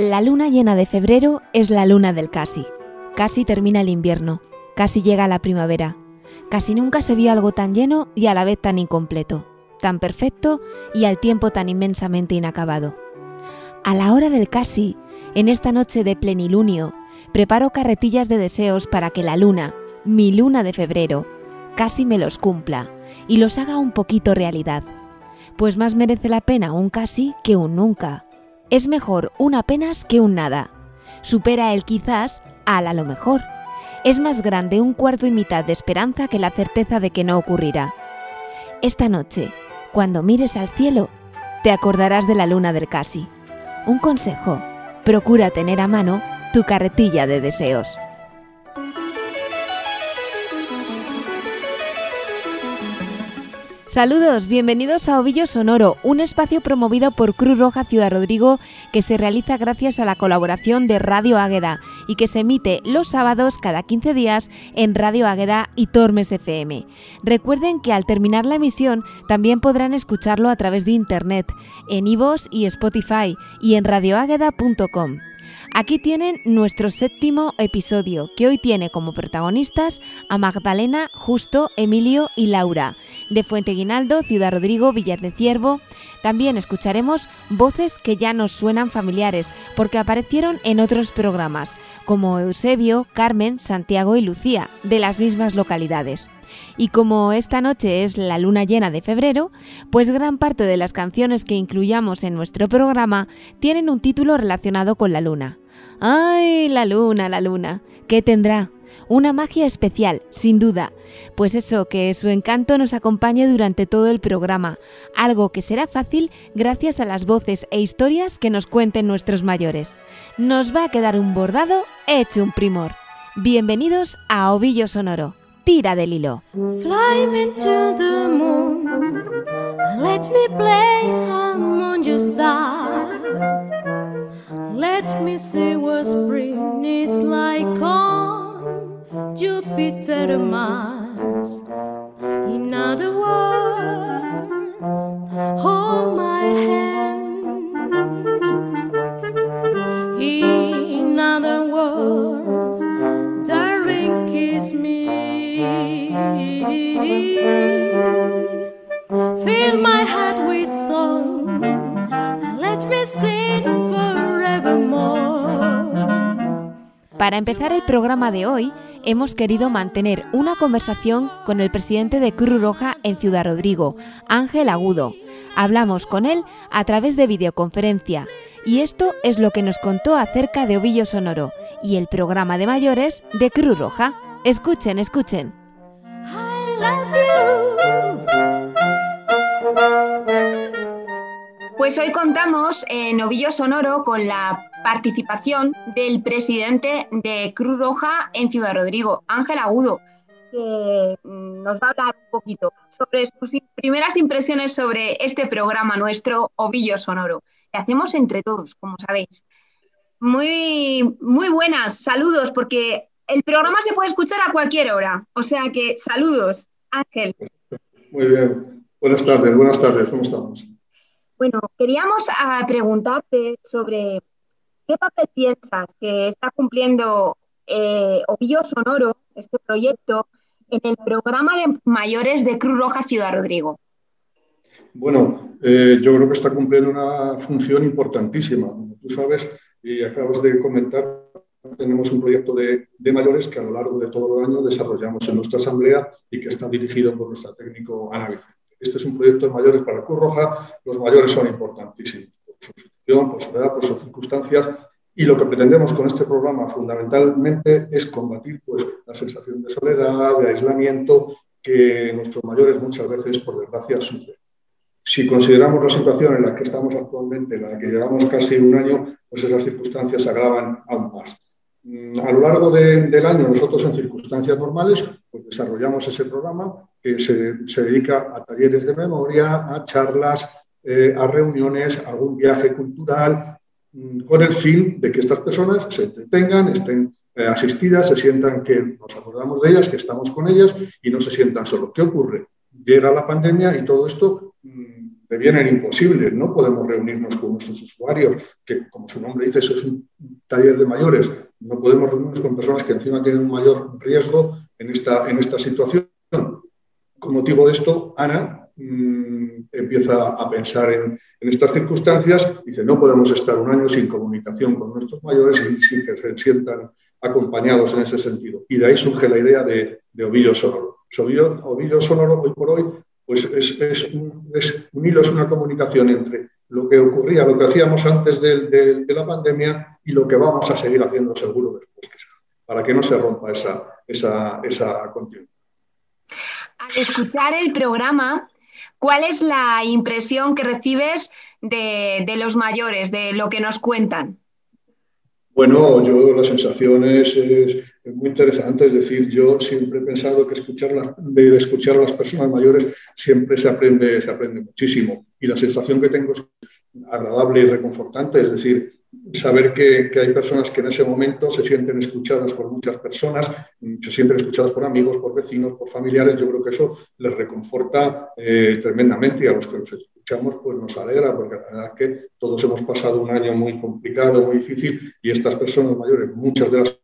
La luna llena de febrero es la luna del casi. Casi termina el invierno, casi llega la primavera. Casi nunca se vio algo tan lleno y a la vez tan incompleto, tan perfecto y al tiempo tan inmensamente inacabado. A la hora del casi, en esta noche de plenilunio, preparo carretillas de deseos para que la luna, mi luna de febrero, casi me los cumpla y los haga un poquito realidad. Pues más merece la pena un casi que un nunca. Es mejor un apenas que un nada. Supera el quizás al a lo mejor. Es más grande un cuarto y mitad de esperanza que la certeza de que no ocurrirá. Esta noche, cuando mires al cielo, te acordarás de la luna del casi. Un consejo, procura tener a mano tu carretilla de deseos. Saludos, bienvenidos a Ovillo Sonoro, un espacio promovido por Cruz Roja Ciudad Rodrigo que se realiza gracias a la colaboración de Radio Águeda y que se emite los sábados cada 15 días en Radio Águeda y Tormes FM. Recuerden que al terminar la emisión también podrán escucharlo a través de internet, en iVoox y Spotify y en radioágueda.com. Aquí tienen nuestro séptimo episodio, que hoy tiene como protagonistas a Magdalena, Justo, Emilio y Laura, de Fuente Guinaldo, Ciudad Rodrigo, Villar de Ciervo. También escucharemos voces que ya nos suenan familiares, porque aparecieron en otros programas, como Eusebio, Carmen, Santiago y Lucía, de las mismas localidades. Y como esta noche es la luna llena de febrero, pues gran parte de las canciones que incluyamos en nuestro programa tienen un título relacionado con la luna. ¡Ay, la luna, la luna! ¿Qué tendrá? Una magia especial, sin duda, pues eso, que su encanto nos acompañe durante todo el programa, algo que será fácil gracias a las voces e historias que nos cuenten nuestros mayores. Nos va a quedar un bordado hecho un primor. Bienvenidos a Ovillo Sonoro. Tira del hilo. Fly me to the moon. Let me play among your stars. Let me see what spring is like Jupiter and Mars. In other words, hold my hand. In other words, darling, kiss me. Fill my heart with song. and Let me sing forevermore. Para empezar el programa de hoy, hemos querido mantener una conversación con el presidente de Cruz Roja en Ciudad Rodrigo, Ángel Agudo. Hablamos con él a través de videoconferencia y esto es lo que nos contó acerca de Ovillo Sonoro y el programa de mayores de Cruz Roja. Escuchen, escuchen. Pues hoy contamos en Novillo Sonoro con la participación del presidente de Cruz Roja en Ciudad Rodrigo, Ángel Agudo, que mm, nos va a hablar un poquito sobre sus im- primeras impresiones sobre este programa nuestro, Ovillo Sonoro, que hacemos entre todos, como sabéis. Muy, muy buenas, saludos, porque el programa se puede escuchar a cualquier hora. O sea que saludos, Ángel. Muy bien. Buenas tardes, buenas tardes, ¿cómo estamos? Bueno, queríamos ah, preguntarte sobre qué papel piensas que está cumpliendo eh, Ovillo Sonoro, este proyecto, en el programa de mayores de Cruz Roja Ciudad Rodrigo. Bueno, eh, yo creo que está cumpliendo una función importantísima. Como tú sabes y acabas de comentar, tenemos un proyecto de, mayores que a lo largo de todo el año desarrollamos en nuestra asamblea y que está dirigido por nuestra técnico Ana. Este es un proyecto de mayores para Cruz Roja. Los mayores son importantísimos por por su edad, por sus circunstancias. Y lo que pretendemos con este programa fundamentalmente es combatir pues, la sensación de soledad, de aislamiento que nuestros mayores muchas veces, por desgracia, sufren. Si consideramos la situación en la que estamos actualmente, en la que llevamos casi un año, pues esas circunstancias se agravan aún más. Mm, A lo largo de- del año, nosotros en circunstancias normales, pues desarrollamos ese programa que se, se dedica a talleres de memoria, a charlas, eh, a reuniones, a algún viaje cultural, mm, con el fin de que estas personas se entretengan, estén eh, asistidas, se sientan que nos acordamos de ellas, que estamos con ellas y no se sientan solos. ¿Qué ocurre? Llega la pandemia y todo esto mm, devienen imposibles. No podemos reunirnos con nuestros usuarios, que como su nombre dice, eso es un taller de mayores. No podemos reunirnos con personas que encima tienen un mayor riesgo en esta, en esta situación. Con motivo de esto, Ana mmm, empieza a pensar en, estas circunstancias. Dice, no podemos estar un año sin comunicación con nuestros mayores y sin que se sientan acompañados en ese sentido. Y de ahí surge la idea de, de Ovillo Sonoro. Ovillo, Ovillo Sonoro, hoy por hoy, pues es, es, un, hilo, es una comunicación entre lo que ocurría, lo que hacíamos antes de la pandemia y lo que vamos a seguir haciendo seguro después, para que no se rompa esa, esa, esa continuidad. Al escuchar el programa, ¿cuál es la impresión que recibes de, los mayores, de lo que nos cuentan? Bueno, yo la sensación es, muy interesante, es decir, yo siempre he pensado que escuchar de, de, escuchar a las personas mayores siempre se aprende, se aprende muchísimo y la sensación que tengo es agradable y reconfortante, es decir, saber que, hay personas que en ese momento se sienten escuchadas por muchas personas, se sienten escuchadas por amigos, por vecinos, por familiares, yo creo que eso les reconforta eh, tremendamente y a los que los escuchamos pues nos alegra porque la verdad es que todos hemos pasado un año muy complicado, muy difícil y estas personas mayores, muchas de las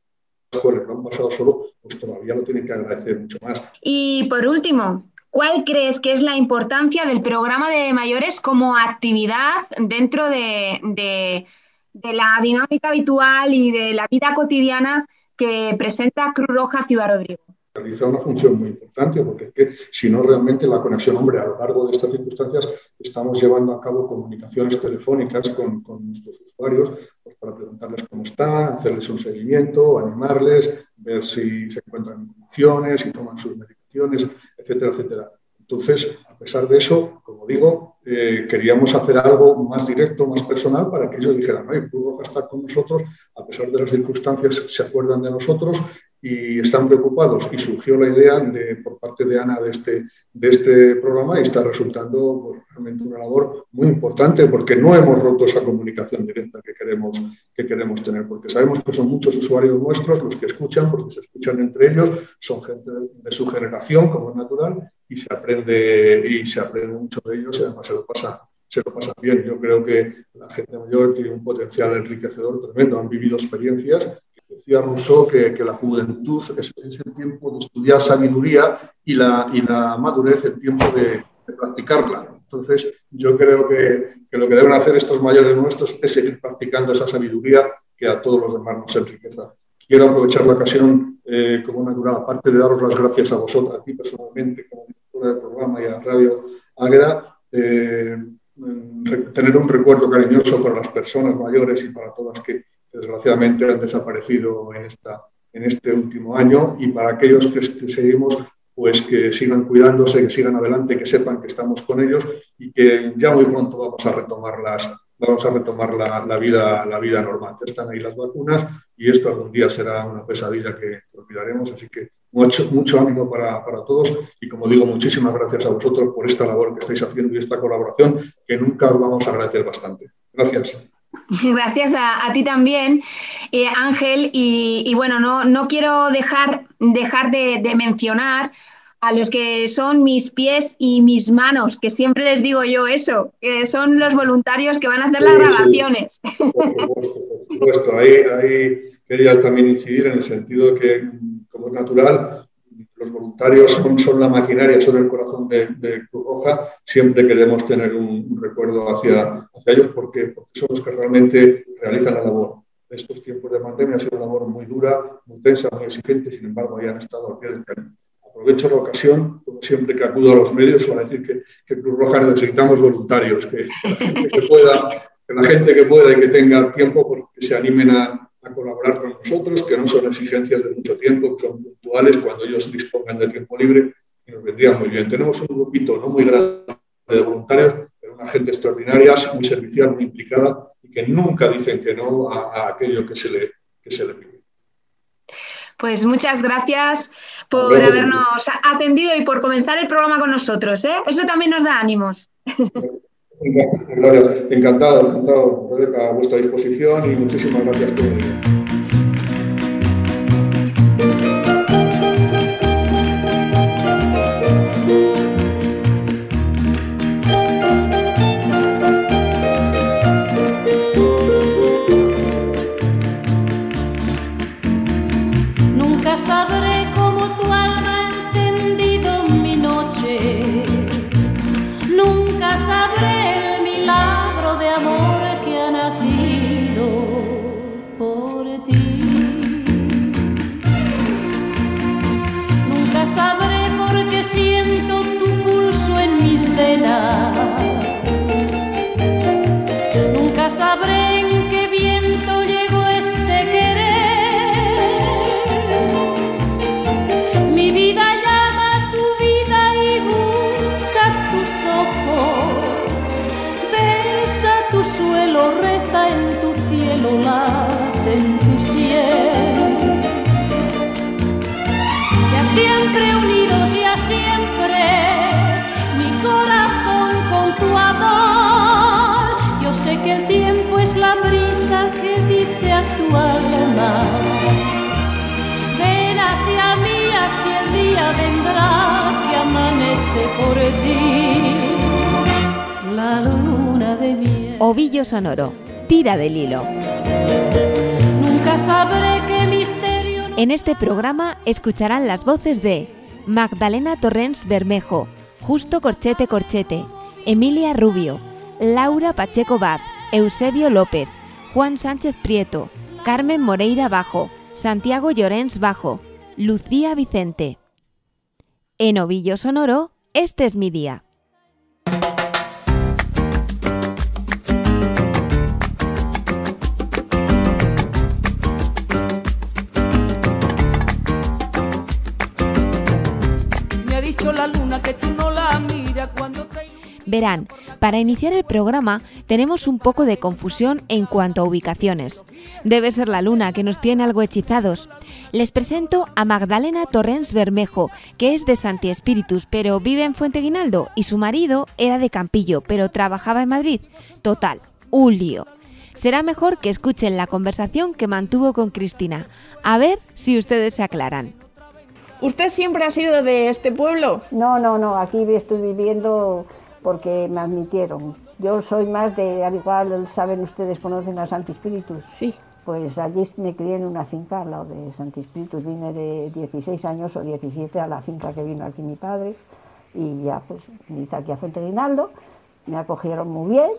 cuales lo han pasado solo, pues todavía lo tienen que agradecer mucho más. Y por último, ¿Cuál crees que es la importancia del programa de mayores como actividad dentro de, de, de la dinámica habitual y de la vida cotidiana que presenta Cruz Roja Ciudad Rodrigo? Realiza una función muy importante porque es que si no realmente la conexión, hombre, a lo largo de estas circunstancias estamos llevando a cabo comunicaciones telefónicas con, nuestros usuarios pues para preguntarles cómo están, hacerles un seguimiento, animarles, ver si se encuentran en condiciones, si toman sus medicaciones, etcétera, etcétera. Entonces, a pesar de eso, como digo, eh, queríamos hacer algo más directo, más personal, para que ellos dijeran, oye, Cruz Roja está con nosotros, a pesar de las circunstancias, se acuerdan de nosotros y están preocupados. Y surgió la idea de, por parte de Ana de este, de este programa y está resultando pues, realmente una labor muy importante porque no hemos roto esa comunicación directa que queremos, que queremos tener, porque sabemos que son muchos usuarios nuestros los que escuchan, porque se escuchan entre ellos, son gente de, de su generación, como es natural, y se aprende, y se aprende mucho de ellos y además se lo pasa se lo pasan bien. Yo creo que la gente mayor tiene un potencial enriquecedor tremendo, han vivido experiencias Decía Rousseau que, que, la juventud es, el tiempo de estudiar sabiduría y la, y la madurez el tiempo de, de, practicarla. Entonces, yo creo que, que, lo que deben hacer estos mayores nuestros es seguir practicando esa sabiduría que a todos los demás nos enriquece. Quiero aprovechar la ocasión eh, como natural, aparte de daros las gracias a vosotros, a ti personalmente, como directora del programa y a Radio Águeda, eh, tener un recuerdo cariñoso para las personas mayores y para todas que, desgraciadamente han desaparecido en, esta, en este último año y para aquellos que seguimos, pues que sigan cuidándose, que sigan adelante, que sepan que estamos con ellos y que ya muy pronto vamos a retomar las, vamos a retomar la, la, vida, la vida normal. Están ahí las vacunas y esto algún día será una pesadilla que olvidaremos, así que mucho, mucho ánimo para, para, todos y como digo, muchísimas gracias a vosotros por esta labor que estáis haciendo y esta colaboración que nunca os vamos a agradecer bastante. Gracias. Gracias a, a ti también, eh, Ángel. Y, y, bueno, no, no quiero dejar, dejar de, de, mencionar a los que son mis pies y mis manos, que siempre les digo yo eso, que son los voluntarios que van a hacer las grabaciones. Sí, por supuesto, por supuesto. Ahí, ahí quería también incidir en el sentido que, natural, los voluntarios son, son, la maquinaria, son el corazón de, de Cruz Roja, siempre queremos tener un, un recuerdo hacia, hacia ellos porque, porque, son los que realmente realizan la labor. Estos tiempos de pandemia ha sido una labor muy dura, muy tensa, muy exigente, sin embargo, ya han estado al pie del cañón. Aprovecho la ocasión, como siempre que acudo a los medios, para decir que, que Cruz Roja necesitamos voluntarios, que, que pueda, que la gente que pueda y que tenga tiempo, pues, que se animen a, a colaborar con nosotros, que no son exigencias de mucho tiempo, que son puntuales cuando ellos dispongan de tiempo libre y nos vendría muy bien. Tenemos un grupito no muy grande de voluntarios, pero una gente extraordinaria, muy servicial, muy implicada y que nunca dicen que no a, a aquello que se le, que se le pide. Pues muchas gracias por habernos atendido y por comenzar el programa con nosotros. ¿eh? Eso también nos da ánimos. Gracias. Encantado, encantado, Rebeca, a vuestra disposición y muchísimas gracias por venir. Por ti. La luna de miel. Ovillo sonoro. Tira del hilo. Nunca sabré qué misterio. En este programa escucharán las voces de Magdalena Torrens Bermejo, Justo Corchete Corchete, Emilia Rubio, Laura Pacheco Bad, Eusebio López, Juan Sánchez Prieto, Carmen Moreira Bajo, Santiago Llorens Bajo, Lucía Vicente. En Ovillo Sonoro, este es mi día. Verán, para iniciar el programa tenemos un poco de confusión en cuanto a ubicaciones. Debe ser la luna que nos tiene algo hechizados. Les presento a Magdalena Torrens Bermejo, que es de Santi Espíritus, pero vive en Fuente Guinaldo, y su marido era de Campillo, pero trabajaba en Madrid. Total, un lío. Será mejor que escuchen la conversación que mantuvo con Cristina. A ver si ustedes se aclaran. ¿Usted siempre ha sido de este pueblo? No, no, no, aquí estoy viviendo porque me admitieron. Yo soy más de, al igual saben ustedes, conocen a Santi Espíritus. Sí. Pues allí me crié en una finca al lado de Santi Espíritus. Vine de 16 años o 17 a la finca que vino aquí mi padre y ya pues me hice aquí a Fuente Guinaldo. Me acogieron muy bien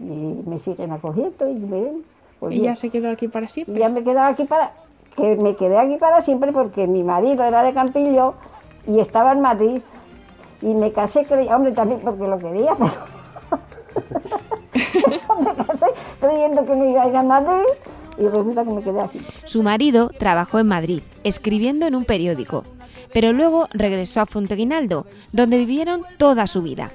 y me siguen acogiendo y. Pues ¿Y bien. ya se quedó aquí para Y siempre? ya me quedé aquí para que me quedé aquí para siempre porque mi marido era de Campillo y estaba en Madrid y me casé hombre también porque lo quería me casé creyendo que me iba a ir a Madrid y resulta que me quedé aquí Su marido trabajó en Madrid, escribiendo en un periódico, pero luego regresó a Fonteguinaldo, donde vivieron toda su vida.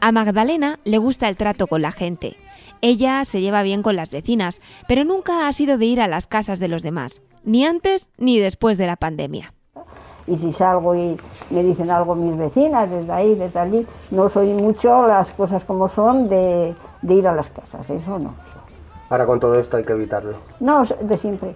A Magdalena le gusta el trato con la gente. Ella se lleva bien con las vecinas, pero nunca ha sido de ir a las casas de los demás, ni antes ni después de la pandemia. Y si salgo y me dicen algo mis vecinas desde ahí desde allí no soy mucho las cosas como son de, de ir a las casas eso no Ahora con todo esto hay que evitarlo. No, de siempre.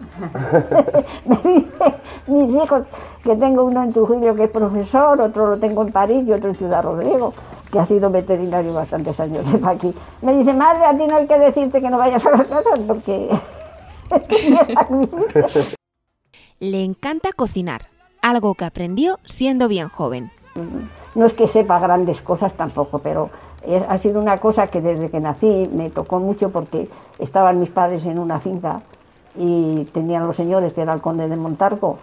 Me dicen mis hijos, que tengo uno en Trujillo que es profesor, otro lo tengo en París y otro en Ciudad Rodrigo, que ha sido veterinario bastantes años de aquí. Me dice, madre, a ti no hay que decirte que no vayas a las casas porque... Le encanta cocinar, algo que aprendió siendo bien joven. No es que sepa grandes cosas tampoco, pero ha sido una cosa que desde que nací me tocó mucho porque estaban mis padres en una finca y tenían los señores, que era el conde de Montarco,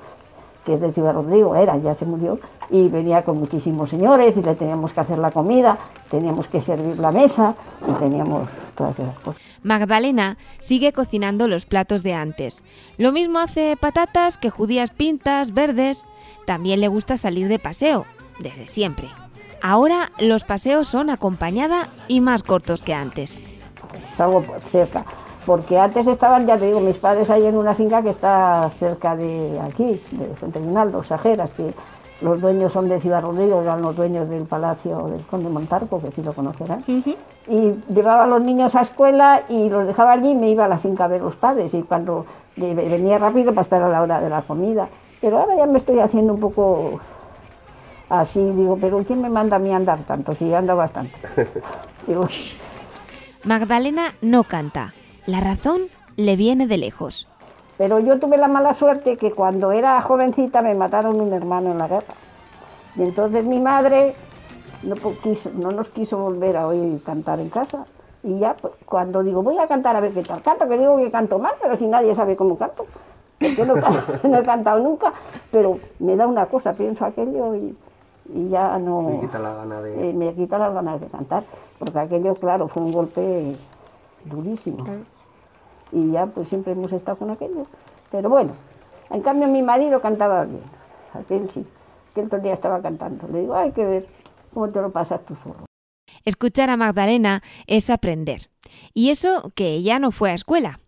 que es de Ciudad Rodrigo, era, ya se murió, y venía con muchísimos señores y le teníamos que hacer la comida, teníamos que servir la mesa y teníamos todas esas cosas. Magdalena sigue cocinando los platos de antes. Lo mismo hace patatas que judías pintas, verdes. También le gusta salir de paseo, desde siempre. Ahora los paseos son acompañada y más cortos que antes. Salgo por- cerca, porque antes estaban, ya te digo, mis padres ahí en una finca que está cerca de aquí, de Fuente Guinaldo, Sajeras, que los dueños son de Ciudad Rodrigo, eran los dueños del palacio del conde Montarco, que sí lo conocerán. Y llevaba a los niños a escuela y los dejaba allí y me iba a la finca a ver los padres. Y cuando venía rápido para estar a la hora de la comida. Pero ahora ya me estoy haciendo un poco así, digo, pero ¿quién me manda a mí andar tanto? Si ando bastante. Digo, Magdalena no canta. La razón le viene de lejos. Pero yo tuve la mala suerte que cuando era jovencita me mataron un hermano en la guerra. Y entonces mi madre no, quiso- no nos quiso volver a oír cantar en casa. Y ya pues, cuando digo, voy a cantar a ver qué tal canto, que digo que canto mal, pero si nadie sabe cómo canto. Porque no, he cantado nunca, pero me da una cosa, pienso aquello y, y ya no... Me quita la gana de... eh, me quita las ganas de cantar, porque aquello, claro, fue un golpe durísimo. Y ya pues siempre hemos estado con aquello. Pero bueno, en cambio mi marido cantaba bien, aquel sí, que el otro día estaba cantando. Le digo, hay que ver cómo te lo pasas tú solo. Escuchar a Magdalena es aprender. Y eso que ella no fue a escuela.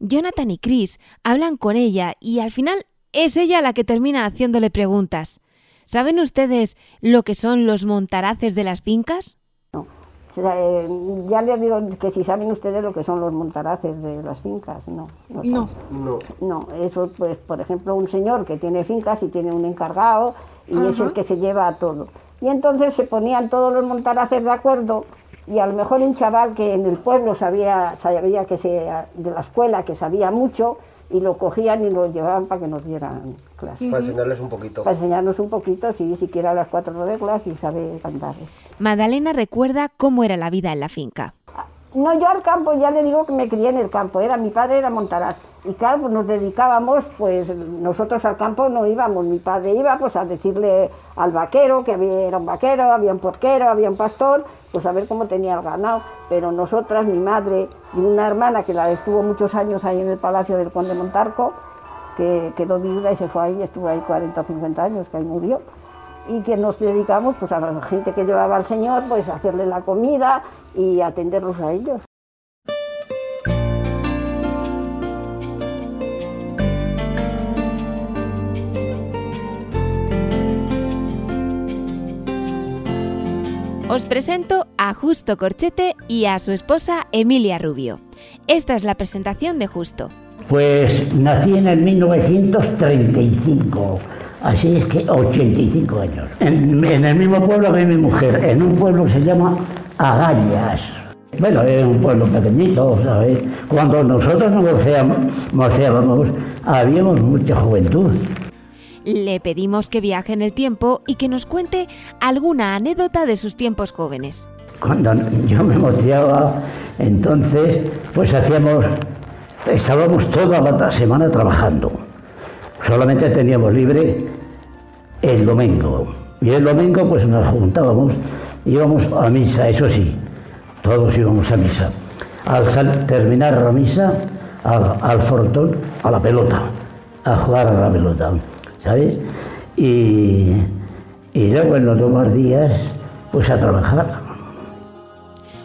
Jonathan y Chris hablan con ella y al final es ella la que termina haciéndole preguntas. ¿Saben ustedes lo que son los montaraces de las fincas? O sea, eh, ya les digo que si saben ustedes lo que son los montaraces de las fincas, no. No. No. No. No, eso pues, por ejemplo, un señor que tiene fincas y tiene un encargado y es el que se lleva a todo. Y entonces se ponían todos los montaraces de acuerdo y a lo mejor un chaval que en el pueblo sabía, sabía que se, de la escuela, que sabía mucho, y lo cogían y lo llevaban para que nos dieran clases. Para enseñarles un poquito. Para enseñarnos un poquito, si siquiera las cuatro reglas y sabe cantar. Magdalena recuerda cómo era la vida en la finca. No, yo al campo ya le digo que me crié en el campo, era mi padre era montaraz. Y claro, pues nos dedicábamos, pues nosotros al campo no íbamos, mi padre iba pues a decirle al vaquero que había, era un vaquero, había un porquero, había un pastor, pues a ver cómo tenía el ganado. Pero nosotras, mi madre y una hermana que la estuvo muchos años ahí en el Palacio del Conde Montarco, que quedó viuda y se fue ahí, estuvo ahí 40 o 50 años, que ahí murió y que nos dedicamos pues a la gente que llevaba al Señor, pues a hacerle la comida y atenderlos a ellos. Os presento a Justo Corchete y a su esposa Emilia Rubio. Esta es la presentación de Justo. Pues nací en el 1935, así es que 85 años. En, en el mismo pueblo que mi mujer, en un pueblo que se llama Agallas. Bueno, es un pueblo pequeñito, ¿sabes? Cuando nosotros nos mocéamos, mocéábamos, habíamos mucha juventud. Le pedimos que viaje en el tiempo y que nos cuente alguna anécdota de sus tiempos jóvenes. Cuando yo me moteaba, entonces, pues hacíamos, estábamos toda la semana trabajando. Solamente teníamos libre el domingo. Y el domingo, pues nos juntábamos, íbamos a misa, eso sí, todos íbamos a misa. Al terminar la misa, al, al frontón, a la pelota, a jugar a la pelota, ¿sabes? Y, y luego en los demás días, pues a trabajar.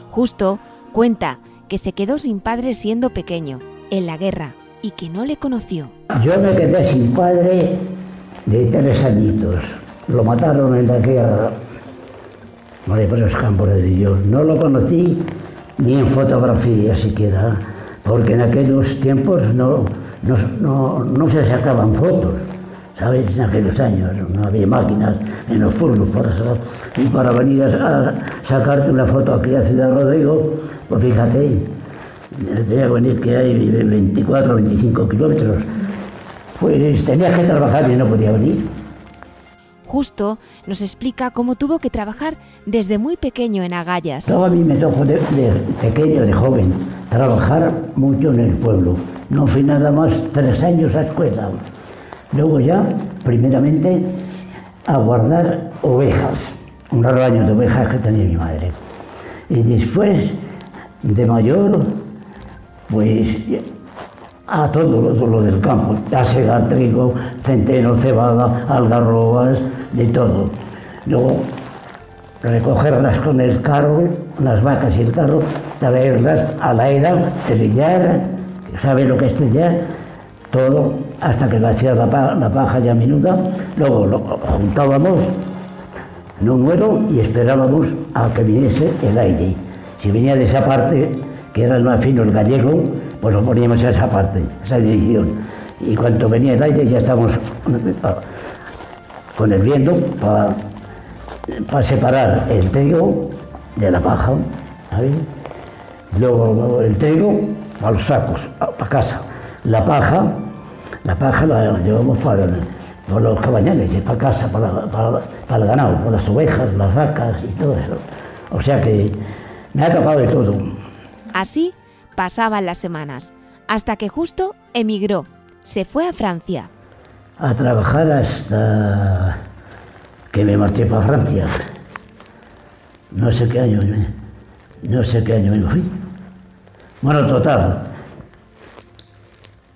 Justo cuenta que se quedó sin padre siendo pequeño, en la guerra, y que no le conoció. Yo me quedé sin padre de tres añitos. Lo mataron en la guerra. Los campos de Dios. No lo conocí ni en fotografía siquiera, porque en aquellos tiempos no, no, no, no se sacaban fotos, ¿sabes? En aquellos años no había máquinas en los pueblos para eso. Y para venir a sacarte una foto aquí a Ciudad Rodrigo, pues fíjate, que venir que hay 24 o 25 kilómetros. Pues tenía que trabajar y no podía venir. Justo nos explica cómo tuvo que trabajar desde muy pequeño en agallas. Todo a mí me tocó de, de pequeño, de joven, trabajar mucho en el pueblo. No fui nada más tres años a escuela. Luego ya, primeramente, a guardar ovejas, un rebaño de ovejas que tenía mi madre. Y después, de mayor, pues a todo lo, del campo, a segar trigo, centeno, cebada, algarrobas, de todo. Luego recogerlas con el carro, las vacas y el carro, traerlas a la era, trillar, ¿sabe lo que es trillar? Todo, hasta que la hacía la, pa- la paja ya minuda, luego juntábamos en un nuero y esperábamos a que viniese el aire. Si venía de esa parte, que era el más fino, el gallego, pues lo poníamos a esa parte, esa dirección. Y cuando venía el aire ya estábamos con el viento para separar el trigo de la paja. Luego el trigo a los sacos, para casa. La paja, la paja la llevamos para, los cabañales, para casa, para, para- el ganado, para las ovejas, las vacas y todo eso. O sea que me ha tocado de todo. Así pasaban las semanas, hasta que justo emigró. Se fue a Francia. a trabajar hasta que me marché para Francia. No sé qué año, no sé qué año me fui. Bueno, total,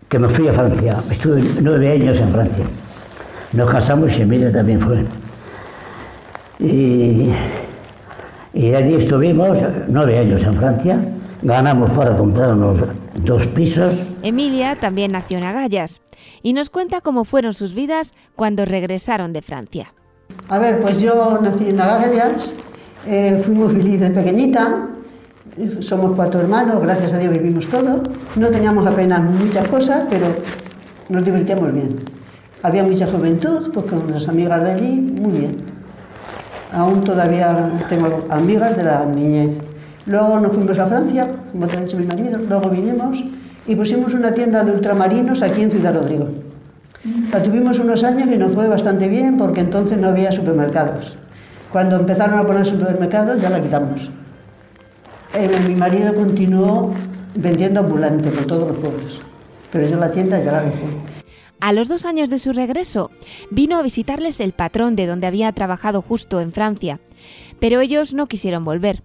que me fui a Francia. Estuve nueve años en Francia. Nos casamos y Emilia también fue. Y, y allí estuvimos nueve años en Francia. Ganamos para comprarnos dos pisos. Emilia también nació en Agallas y nos cuenta cómo fueron sus vidas cuando regresaron de Francia. A ver, pues yo nací en Agallas Eh, fui muy feliz de pequeñita. Somos cuatro hermanos, gracias a Dios vivimos todo. No teníamos apenas muchas cosas, pero nos divertíamos bien. Había mucha juventud, pues con las amigas de allí, muy bien. Aún todavía tengo amigas de la niñez. Luego nos fuimos a Francia, como te ha dicho mi marido, luego vinimos y pusimos una tienda de ultramarinos aquí en Ciudad Rodrigo. La tuvimos unos años y nos fue bastante bien porque entonces no había supermercados. Cuando empezaron a poner supermercados ya la quitamos. Eh, mi marido continuó vendiendo ambulante por todos los pueblos, pero yo la tienda ya la dejé. A los dos años de su regreso, vino a visitarles el patrón de donde había trabajado justo en Francia, pero ellos no quisieron volver.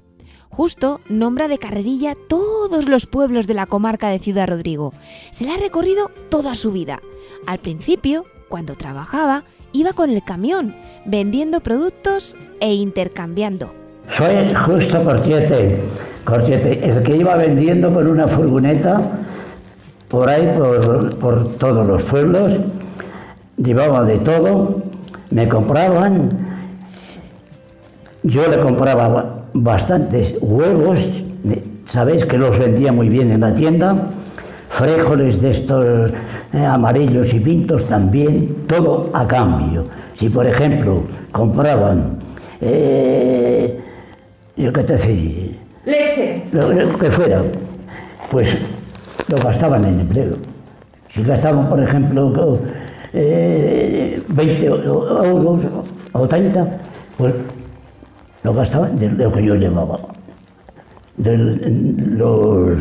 Justo nombra de carrerilla todos los pueblos de la comarca de Ciudad Rodrigo. Se la ha recorrido toda su vida. Al principio, cuando trabajaba, iba con el camión, vendiendo productos e intercambiando. Soy justo Cortiete, Cortiete, el que iba vendiendo con una furgoneta por ahí, por, por todos los pueblos, llevaba de todo, me compraban, yo le compraba bastantes huevos, sabéis que los vendía muy bien en la tienda, frijoles de estos eh, amarillos y pintos también, todo a cambio. Si por ejemplo compraban, eh, yo qué te decía, Leche. lo, lo que fuera, pues lo gastaban en empleo. Si gastaban, por ejemplo, eh, 20 euros o 30, pues lo gastaban de lo que yo llevaba. De los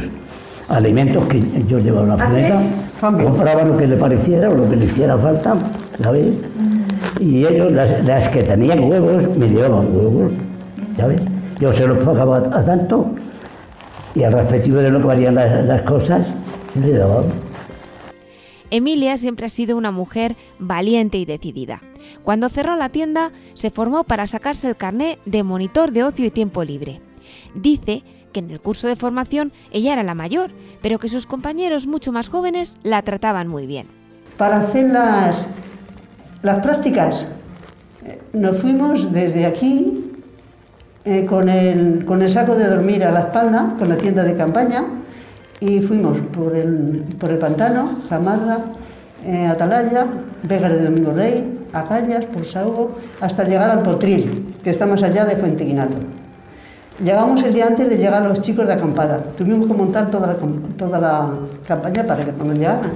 alimentos que yo llevaba en la furgoneta, compraba lo que le pareciera o lo que le hiciera falta, ¿sabes? Y ellos, las, las que tenían huevos, me llevaban huevos, ¿sabes? Yo se los pagaba a tanto y al respectivo de lo que valían las, las cosas, le daban. Emilia siempre ha sido una mujer valiente y decidida. Cuando cerró la tienda, se formó para sacarse el carné de monitor de ocio y tiempo libre. Dice que en el curso de formación ella era la mayor, pero que sus compañeros mucho más jóvenes la trataban muy bien. Para hacer las, las prácticas, eh, nos fuimos desde aquí eh, con, el, con el saco de dormir a la espalda, con la tienda de campaña, y fuimos por el, por el pantano, Zamarra, eh, Atalaya, Vega de Domingo Rey, Acallas, por Saugo, hasta llegar al Potril, que está más allá de Fuenteguinato. Llegamos el día antes de llegar los chicos de acampada. Tuvimos que montar toda la, toda la campaña para que cuando llegaran.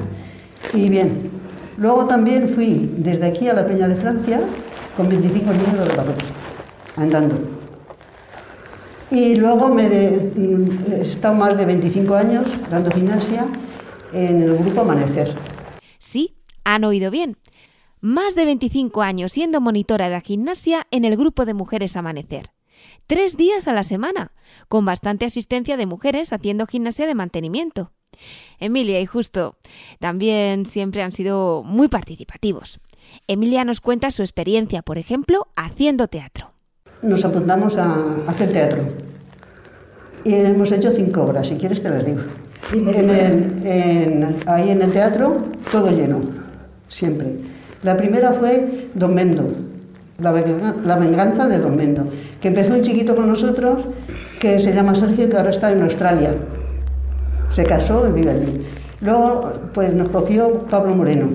Y bien, luego también fui desde aquí a la Peña de Francia con 25 niños de valores, andando. Y luego me mm, he estado más de 25 años dando gimnasia en el grupo Amanecer. Sí, han oído bien. Más de 25 años siendo monitora de gimnasia en el grupo de mujeres Amanecer. Tres días a la semana, con bastante asistencia de mujeres haciendo gimnasia de mantenimiento. Emilia y Justo también siempre han sido muy participativos. Emilia nos cuenta su experiencia, por ejemplo, haciendo teatro. Nos apuntamos a hacer teatro. Y hemos hecho cinco obras, si quieres te las digo. En el- en- ahí en el teatro, todo lleno, siempre. La primera fue Don Mendo, la venganza de Don Mendo, que empezó un chiquito con nosotros que se llama Sergio, que ahora está en Australia. Se casó y vive allí. Luego, pues nos cogió Pablo Moreno,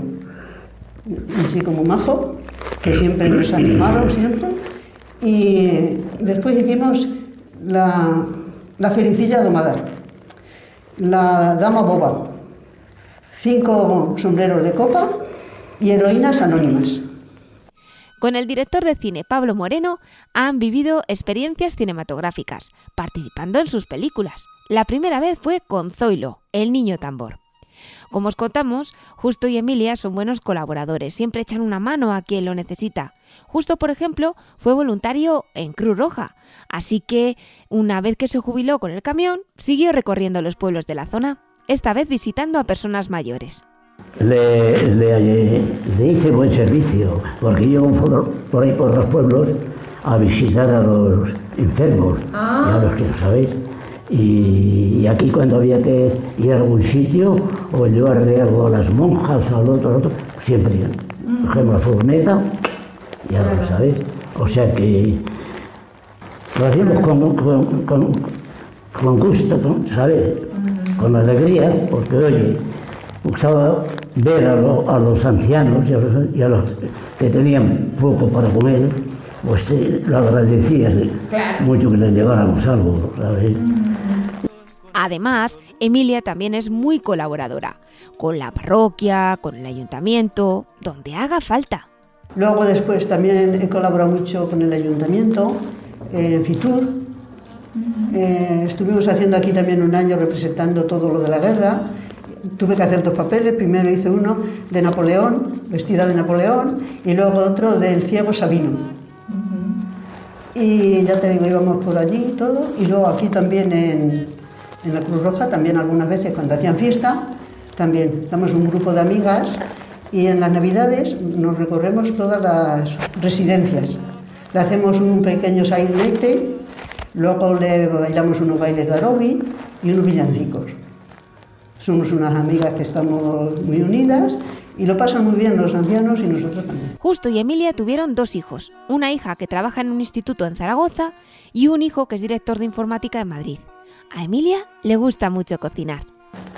un chico muy majo, que siempre nos animaron, siempre. Y después hicimos la, la Felicilla Domada, la Dama Boba, cinco sombreros de copa y heroínas anónimas. Con el director de cine Pablo Moreno han vivido experiencias cinematográficas, participando en sus películas. La primera vez fue con Zoilo, el niño tambor. Como os contamos, Justo y Emilia son buenos colaboradores, siempre echan una mano a quien lo necesita. Justo, por ejemplo, fue voluntario en Cruz Roja, así que una vez que se jubiló con el camión, siguió recorriendo los pueblos de la zona, esta vez visitando a personas mayores. Le, le- le hice buen servicio, porque yo por, por ahí por los pueblos a visitar a los enfermos, y a los que sabéis. Y, y aquí cuando había que ir a algún sitio o llevarle algo a las monjas al otro, al otro siempre cogemos la furgoneta, ya lo sabéis. O sea que lo hacíamos con, con, con, con gusto, con, ¿sabes? Con alegría, porque oye, gustaba ver a, lo- a los ancianos y a los, y a los que tenían poco para comer, pues eh, lo agradecías mucho que les lleváramos algo, ¿sabes? Además, Emilia también es muy colaboradora, con la parroquia, con el ayuntamiento, donde haga falta. Luego después también he colaborado mucho con el ayuntamiento, eh, en Fitur. Eh, estuvimos haciendo aquí también un año representando todo lo de la guerra. Tuve que hacer dos papeles. Primero hice uno de Napoleón, vestida de Napoleón, y luego otro del ciego Sabino. Y ya te digo, íbamos por allí y todo. Y luego aquí también en, en la Cruz Roja, también algunas veces cuando hacían fiesta, también estamos un grupo de amigas y en las Navidades nos recorremos todas las residencias. Le hacemos un pequeño sainete, luego le bailamos unos bailes de arobi y unos villancicos. Somos unas amigas que estamos muy unidas y lo pasan muy bien los ancianos y nosotros también. Justo y Emilia tuvieron dos hijos, una hija que trabaja en un instituto en Zaragoza y un hijo que es director de informática en Madrid. A Emilia le gusta mucho cocinar.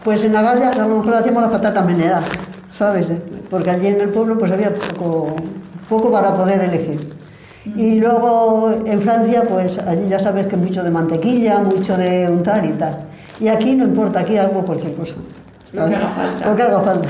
Pues en Nagalia a lo mejor hacíamos las patatas meneadas, ¿sabes? Porque allí en el pueblo pues había poco, poco para poder elegir. Y luego en Francia, pues allí ya sabes que mucho de mantequilla, mucho de untar y tal. Y aquí no importa, aquí hago cualquier cosa. Lo que ¿sabes? haga falta. Lo que haga falta.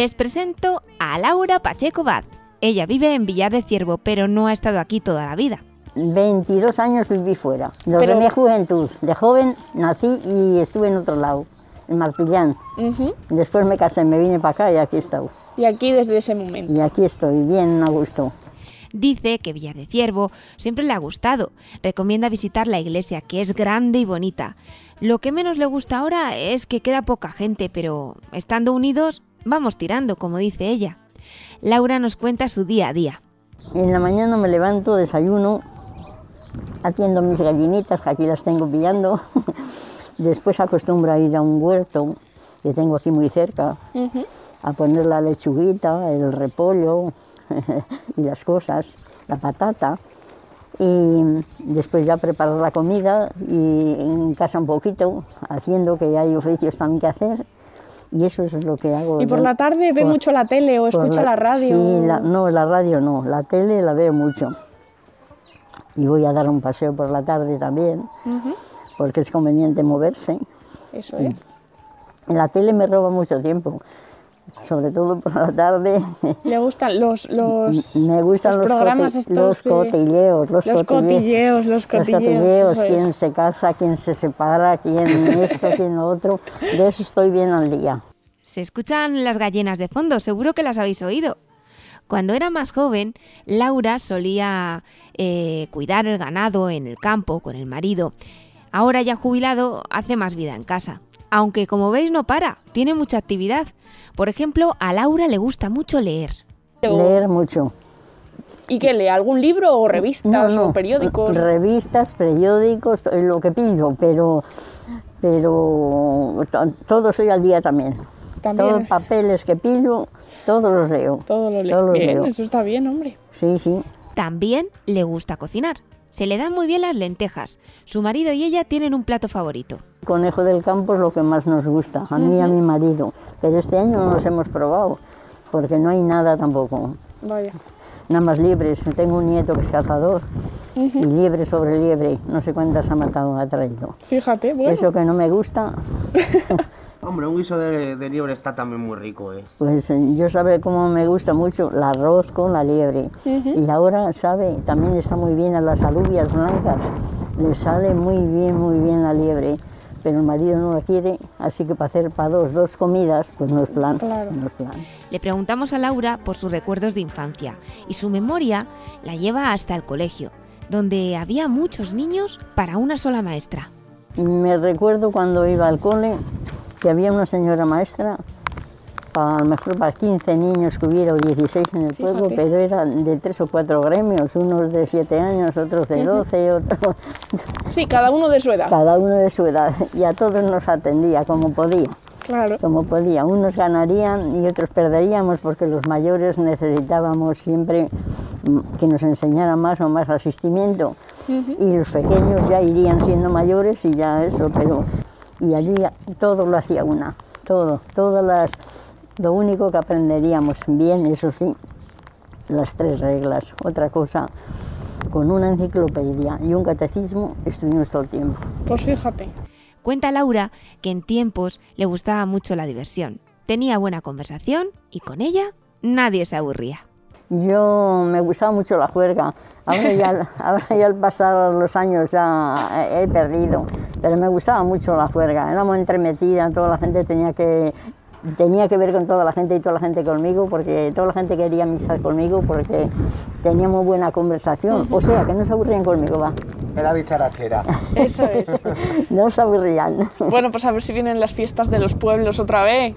Les presento a Laura Pacheco Bad. Ella vive en Villar de Ciervo, pero no ha estado aquí toda la vida. 22 años viví fuera. Pero- de mi juventud. De joven nací y estuve en otro lado, en Martillán. Después me casé, me vine para acá y aquí he estado. Y aquí desde ese momento. Y aquí estoy, bien a gusto. Dice que Villar de Ciervo siempre le ha gustado. Recomienda visitar la iglesia, que es grande y bonita. Lo que menos le gusta ahora es que queda poca gente, pero estando unidos, vamos tirando, como dice ella. Laura nos cuenta su día a día. En la mañana me levanto, desayuno, atiendo mis gallinitas, que aquí las tengo pillando. Después acostumbro a ir a un huerto que tengo aquí muy cerca, a poner la lechuguita, el repollo y las cosas, la patata. Y después ya preparar la comida y en casa un poquito, haciendo que hay oficios también que hacer. Y eso es lo que hago. Y por la tarde ve por- mucho la tele o escucha la, radio. Sí, la- no, la radio no, la tele la veo mucho. Y voy a dar un paseo por la tarde también, porque es conveniente moverse. Eso es. La tele me roba mucho tiempo, sobre todo por la tarde. Le gustan los, los, me gustan los, programas coti- estos los de- cotilleos, los, los cotilleos, los cotilleos, es. quién se casa, quién se separa, quién esto, quién lo otro. De eso estoy bien al día. Se escuchan las gallinas de fondo, seguro que las habéis oído. Cuando era más joven, Laura solía eh, cuidar el ganado en el campo con el marido. Ahora ya jubilado, hace más vida en casa. Aunque como veis no para, tiene mucha actividad. Por ejemplo, a Laura le gusta mucho leer. Leer mucho. ¿Y qué lee? ¿Algún libro o revistas No, no, o periódicos? Revistas, periódicos, to- lo que pillo, pero, pero to- todo soy al día también. También. Todos los papeles que pillo, todos los leo. Todo lo lee. Todo lo Bien, leo. eso está bien, hombre. Sí, sí. También le gusta cocinar. Se le dan muy bien las lentejas. Su marido y ella tienen un plato favorito. Conejo del campo es lo que más nos gusta, a mí y a mi marido. Pero este año no nos hemos probado, porque no hay nada tampoco. Vaya. Nada más liebres. Tengo un nieto que es cazador Ujú. y liebre sobre liebre. No sé cuántas ha matado, ha traído. Fíjate, bueno. Eso que no me gusta, Hombre, un guiso de, de liebre está también muy rico, ¿eh? Pues eh, yo sabe cómo me gusta mucho el arroz con la liebre. Ujú. Y ahora, sabe, también está muy bien a las alubias blancas. Le sale muy bien, muy bien la liebre. Pero el marido no la quiere, así que para hacer para dos, dos comidas, pues no es plan. Claro. No es plan. Le preguntamos a Laura por sus recuerdos de infancia y su memoria la lleva hasta el colegio, donde había muchos niños para una sola maestra. Me recuerdo cuando iba al cole que había una señora maestra, a lo mejor para 15 niños que hubiera o 16 en el pueblo, Fíjate. pero eran de tres o cuatro gremios, unos de 7 años, otros de 12, otros... Sí, cada uno de su edad. Cada uno de su edad, y a todos nos atendía como podía. Claro. Como podía, unos ganarían y otros perderíamos porque los mayores necesitábamos siempre mm, que nos enseñaran más o más asistimiento y los pequeños ya irían siendo mayores y ya eso, pero y allí todo lo hacía una, todo, todas las, lo único que aprenderíamos bien, eso sí, las tres reglas. Otra cosa, con una enciclopedia y un catecismo estuvimos todo el tiempo. Pues fíjate. Cuenta Laura que en tiempos le gustaba mucho la diversión. Tenía buena conversación y con ella nadie se aburría. Yo me gustaba mucho la juerga. Ahora ya, ahora ya al pasar los años ya he, he perdido, pero me gustaba mucho la juerga. Éramos entremetidas, toda la gente tenía que tenía que ver con toda la gente y toda la gente conmigo, porque toda la gente quería misar conmigo porque teníamos buena conversación. O sea, que no se aburrían conmigo, va. Era dicharachera. Eso es. No se aburrían. Bueno, pues a ver si vienen las fiestas de los pueblos otra vez.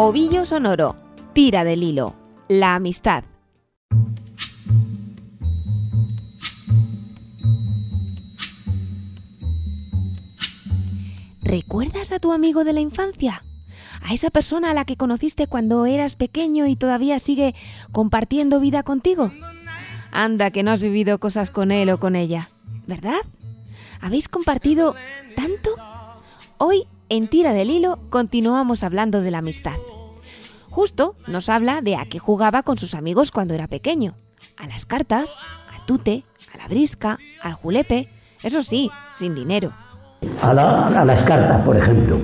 Ovillo sonoro, tira del hilo, la amistad. ¿Recuerdas a tu amigo de la infancia? ¿A esa persona a la que conociste cuando eras pequeño y todavía sigue compartiendo vida contigo? Anda, que no has vivido cosas con él o con ella, ¿verdad? ¿Habéis compartido tanto? Hoy, en Tira del Hilo, continuamos hablando de la amistad. Justo nos habla de a qué jugaba con sus amigos cuando era pequeño. A las cartas, al tute, a la brisca, al julepe, eso sí, sin dinero. A, la- a las cartas, por ejemplo.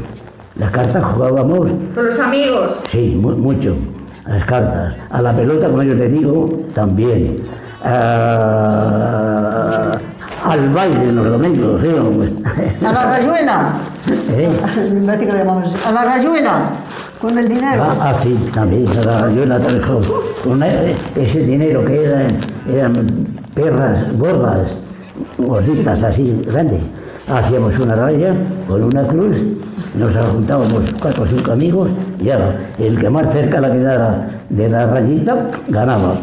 Las cartas jugábamos, Con los amigos. sí, mu- mucho. A las cartas. A la pelota, como yo te digo, también. Ah, al baile los domingos, ¿sí? A la rayuela. ¿Eh? A la rayuela. Con el dinero. Ah, ah, sí, también, a la también. con- ese dinero que eran, eran perras gordas, gorditas así, grandes. Hacíamos una raya con una cruz, nos juntábamos cuatro o cinco amigos y ya, el que más cerca la quedara de la rayita ganaba,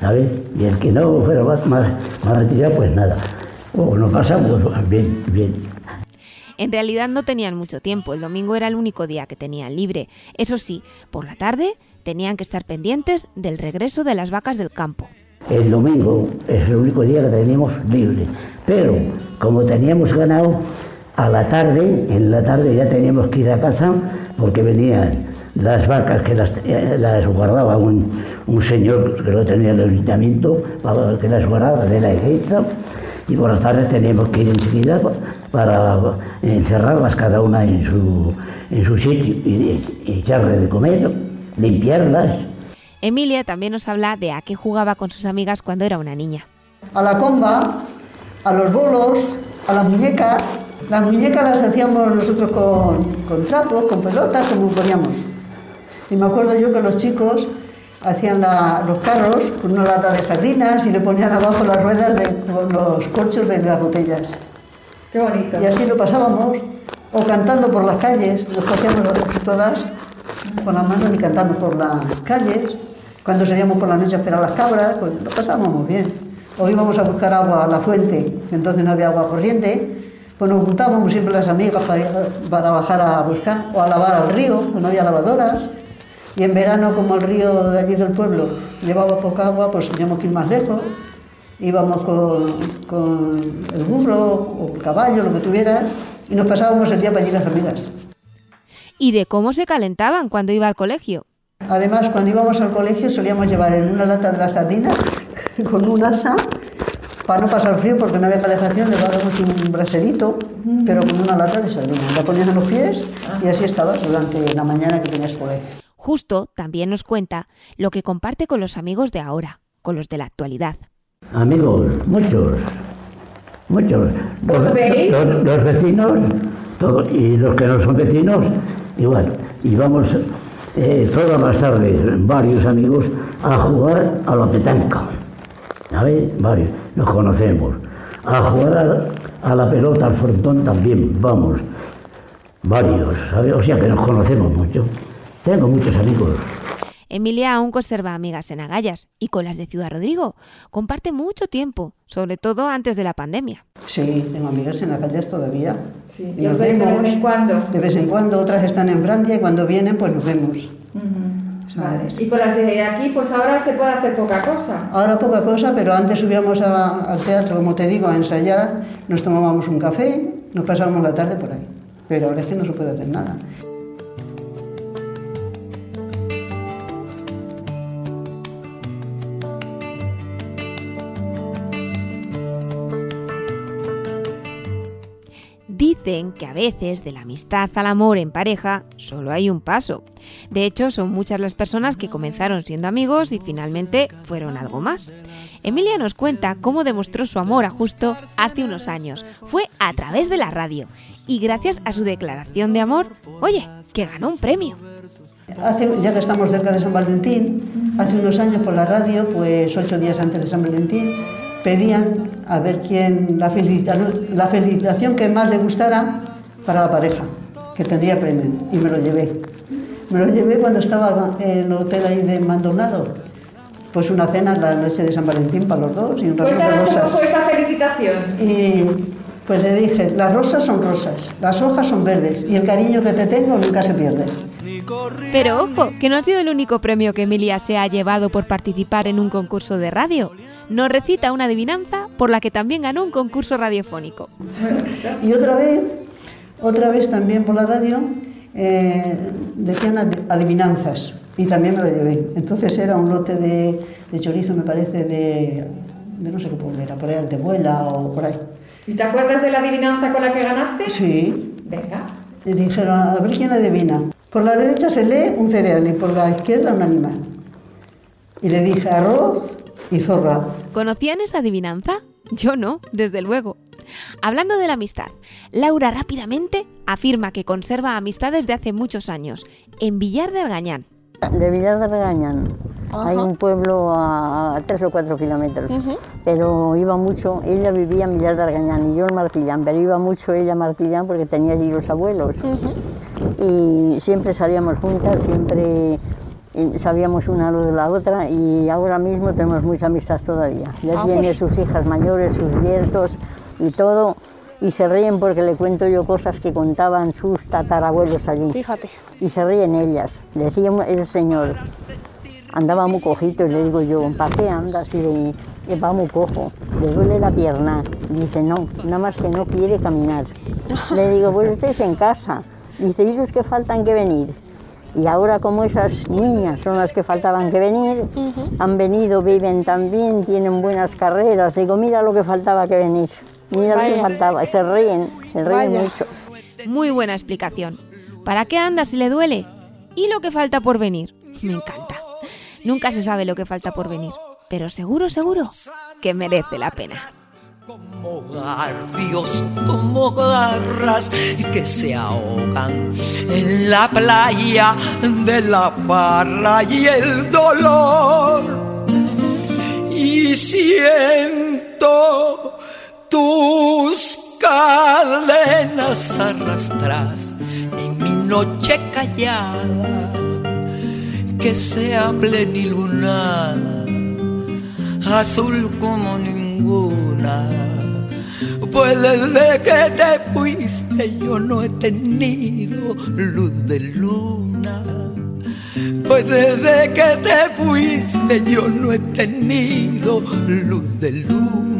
¿sabes? Y el que no fuera más, más, retirado, pues nada. O no pasamos, bien, bien. En realidad no tenían mucho tiempo, el domingo era el único día que tenían libre. Eso sí, por la tarde tenían que estar pendientes del regreso de las vacas del campo. El domingo es el único día que teníamos libre. Pero como teníamos ganado, a la tarde, en la tarde ya teníamos que ir a casa porque venían las vacas que las, eh, guardaba un, señor que lo tenía en el ayuntamiento que las guardara de la iglesia y por las tardes teníamos que ir enseguida pa- para encerrarlas cada una en su, en su sitio y, y echarle de comer, limpiarlas. Emilia también nos habla de a qué jugaba con sus amigas cuando era una niña. a la comba, a los bolos, a las muñecas. Las muñecas las hacíamos nosotros con, con trapos, con pelotas, como poníamos. Y me acuerdo yo que los chicos hacían la- los carros con una lata de sardinas y le ponían abajo las ruedas de, con los corchos de las botellas. Qué bonito. Y así lo pasábamos, o cantando por las calles, nos cogíamos las- todas con las manos y cantando por las calles. Cuando salíamos por la noche a esperar las cabras, pues lo pasábamos muy bien. O íbamos a buscar agua a la fuente, que entonces no había agua corriente, pues nos juntábamos siempre las amigas para, para bajar a buscar, o a lavar al río, que no había lavadoras. Y en verano, como el río de allí del pueblo llevaba poca agua, pues teníamos que ir más lejos. Íbamos con, con el burro o el caballo, lo que tuvieras, y nos pasábamos el día para allí las amigas. Y de cómo se calentaban cuando iba al colegio. Además, cuando íbamos al colegio solíamos llevar en una lata de las sardinas con un asa para no pasar frío porque no había calefacción, llevábamos un braserito, pero con una lata de sardinas. La ponías en los pies y así estabas durante la mañana que tenías colegio. Justo también nos cuenta lo que comparte con los amigos de ahora, con los de la actualidad. Amigos, muchos, muchos. Los, veis? los- los vecinos todo- y los que no son vecinos, Igual, y vamos eh, todas las tardes, varios amigos, a jugar a la petanca. ¿Sabes? Varios, nos conocemos. A jugar a, a la pelota, al frontón también, vamos. Varios, ¿sabes? O sea que nos conocemos mucho. Tengo muchos amigos. Emilia aún conserva amigas en Agallas y con las de Ciudad Rodrigo. Comparte mucho tiempo, sobre todo antes de la pandemia. Sí, tengo amigas en las calles todavía. Sí. Y ¿Y os nos veis de vemos vez en cuando? De vez en cuando, otras están en Francia y cuando vienen, pues nos vemos. Vale. ¿sabes? Y con las de aquí, pues ahora se puede hacer poca cosa. Ahora poca cosa, pero antes subíamos a- al teatro, como te digo, a ensayar, nos tomábamos un café, nos pasábamos la tarde por ahí. Pero ahora es que no se puede hacer nada. Dicen que a veces de la amistad al amor en pareja solo hay un paso. De hecho, son muchas las personas que comenzaron siendo amigos y finalmente fueron algo más. Emilia nos cuenta cómo demostró su amor a Justo hace unos años. Fue a través de la radio y gracias a su declaración de amor, oye, que ganó un premio. Ya que estamos cerca de San Valentín, hace unos años por la radio, pues ocho días antes de San Valentín, pedían a ver quién, la, felicita- la felicitación que más le gustara para la pareja, que tendría premio, y me lo llevé. Me lo llevé cuando estaba en el hotel ahí de Maldonado, pues una cena la noche de San Valentín para los dos y un ramo de cómo rosas. fue esa felicitación. Y pues le dije, las rosas son rosas, las hojas son verdes y el cariño que te tengo nunca se pierde. Pero ojo, que no ha sido el único premio que Emilia se ha llevado por participar en un concurso de radio. Nos recita una adivinanza por la que también ganó un concurso radiofónico. Y otra vez, otra vez también por la radio, eh, decían ad- adivinanzas y también me lo llevé. Entonces era un lote de, de chorizo, me parece, de, de no sé qué pueblo era, por ahí, Altebuela o por ahí. ¿Y te acuerdas de la adivinanza con la que ganaste? Sí. Venga. Y dijeron, a ver quién adivina. Por la derecha se lee un cereal y por la izquierda un animal. Y le dije arroz y zorra. ¿Conocían esa adivinanza? Yo no, desde luego. Hablando de la amistad, Laura rápidamente afirma que conserva amistades de hace muchos años, en Villar de Argañán. De Villar de Regañán. Ajá. Hay un pueblo a, a tres o cuatro kilómetros. Pero iba mucho, ella vivía en Villar de Argañán y yo en Martillán, pero iba mucho ella a Martillán porque tenía allí los abuelos. Y siempre salíamos juntas, siempre eh, sabíamos una lo de la otra y ahora mismo tenemos mucha amistad todavía. Ya Ah, tiene pues. sus hijas mayores, sus nietos y todo. Y se ríen porque le cuento yo cosas que contaban sus tatarabuelos allí. Fíjate. Y se ríen ellas. Decía el señor, andaba muy cojito y le digo yo, ¿para qué andas? Y le, "Eh, va muy cojo, le duele la pierna. Dice, no, nada más que no quiere caminar. Le digo, pues estáis en casa. Dice, y los que faltan que venir. Y ahora como esas niñas son las que faltaban que venir, han venido, viven también, tienen buenas carreras. Digo, mira lo que faltaba que venir. Mira lo que Vaya. faltaba. Se ríen, se ríen Vaya. mucho. Muy buena explicación. ¿Para qué andas si le duele? ¿Y lo que falta por venir? Me encanta. Nunca se sabe lo que falta por venir, pero seguro, seguro que merece la pena. garfios como garras que se ahogan en la playa de la farra y el dolor. Y siento tus cadenas arrastras en mi noche callada que sea plenilunada, azul como ninguna. Pues desde que te fuiste yo no he tenido luz de luna. Pues desde que te fuiste yo no he tenido luz de luna.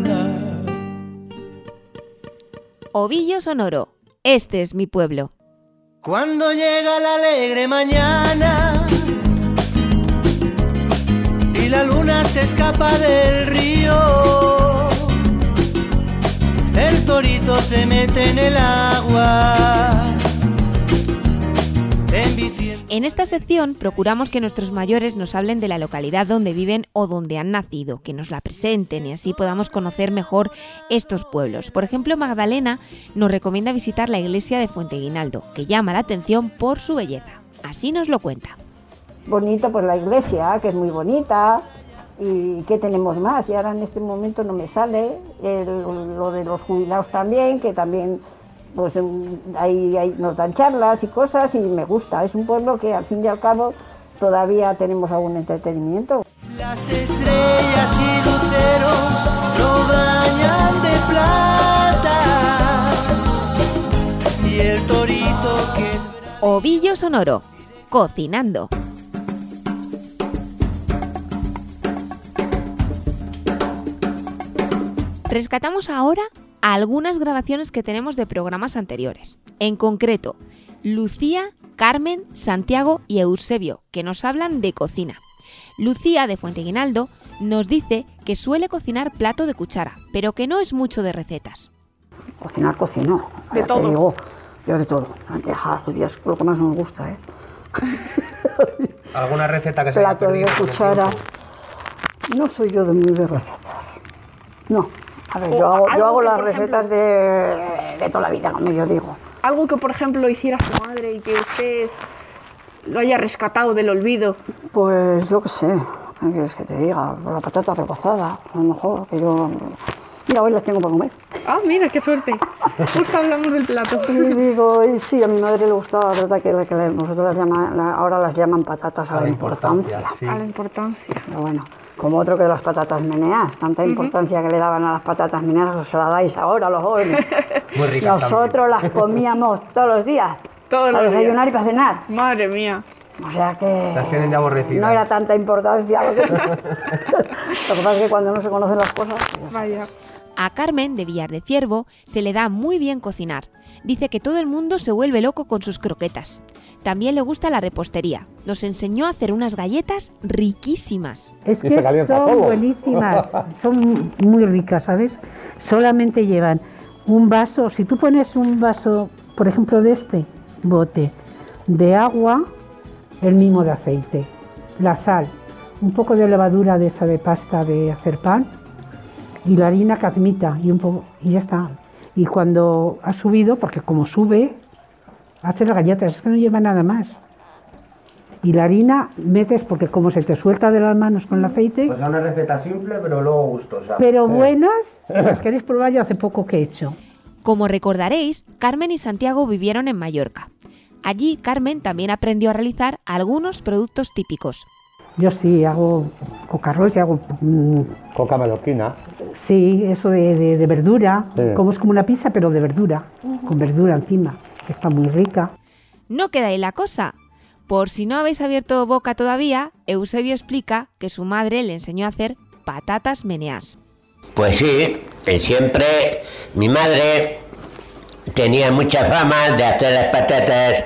Ovillo Sonoro. Este es mi pueblo. Cuando llega la alegre mañana y la luna se escapa del río, el torito se mete en el agua, en. En esta sección procuramos que nuestros mayores nos hablen de la localidad donde viven o donde han nacido, que nos la presenten y así podamos conocer mejor estos pueblos. Por ejemplo, Magdalena nos recomienda visitar la iglesia de Fuente Guinaldo, que llama la atención por su belleza. Así nos lo cuenta. Bonito, pues la iglesia, que es muy bonita. ¿Y qué tenemos más? Y ahora en este momento no me sale. El- lo de los jubilados también, que también pues ahí, ahí nos dan charlas y cosas y me gusta. Es un pueblo que al fin y al cabo todavía tenemos algún entretenimiento. Las estrellas y luceros lo bañan de plata. Y el torito que es Ovillo Sonoro, cocinando. Rescatamos ahora algunas grabaciones que tenemos de programas anteriores. En concreto, Lucía, Carmen, Santiago y Eusebio, que nos hablan de cocina. Lucía de Fuenteguinaldo nos dice que suele cocinar plato de cuchara, pero que no es mucho de recetas. Cocinar, cocino. De te todo. digo, yo de todo. Lentejas, judías, lo que más nos gusta, ¿eh? ¿Alguna receta que se haya Plato de cuchara. No soy yo de muy de recetas. No. A ver, yo hago, yo algo hago que, las por recetas de, de toda la vida, como yo digo. Algo que, por ejemplo, hiciera su madre y que usted lo haya rescatado del olvido. Pues yo qué sé, ¿qué quieres que te diga? La patata rebozada, a lo mejor, que yo... Mira, hoy las tengo para comer. Ah, mira, qué suerte. Justo hablamos del plato. Y digo, y sí, a mi madre le gustaba, la verdad que, la que nosotros las llama- la- ahora las llaman patatas a, la importancia. A la importancia. Pero bueno, como otro que las patatas meneas, tanta importancia que le daban a las patatas meneas, os la dais ahora los jóvenes. Muy ricas Nosotros las comíamos todos los días. Todos para los desayunar días. y para cenar. Madre mía. O sea que Las tienen ya aborrecidas. no era tanta importancia. Lo que pasa es que cuando no se conocen las cosas... pues, Vaya. A Carmen, de Villar de Ciervo, se le da muy bien cocinar. Dice que todo el mundo se vuelve loco con sus croquetas. También le gusta la repostería. Nos enseñó a hacer unas galletas riquísimas. Es que son buenísimas, son muy ricas, ¿sabes? Solamente llevan un vaso, si tú pones un vaso, por ejemplo, de este bote, de agua, el mismo de aceite, la sal, un poco de levadura de esa de pasta de hacer pan y la harina que admita y un poco y ya está. Y cuando ha subido, porque como sube, hace las galletas, es que no lleva nada más. Y la harina metes, porque como se te suelta de las manos con el aceite, Pues es una receta simple, pero luego gustosa. pero buenas, si las queréis probar, yo hace poco que he hecho. Como recordaréis, Carmen y Santiago vivieron en Mallorca. Allí Carmen también aprendió a realizar algunos productos típicos. Yo sí hago cocarrols y hago, mm, Coca mallorquina. sí, eso de, de- de verdura, Sí. como es como una pizza, pero de verdura, con verdura encima, que está muy rica. No queda ahí la cosa. Por si no habéis abierto boca todavía, Eusebio explica que su madre le enseñó a hacer patatas meneas. Pues sí, eh, siempre mi madre tenía mucha fama de hacer las patatas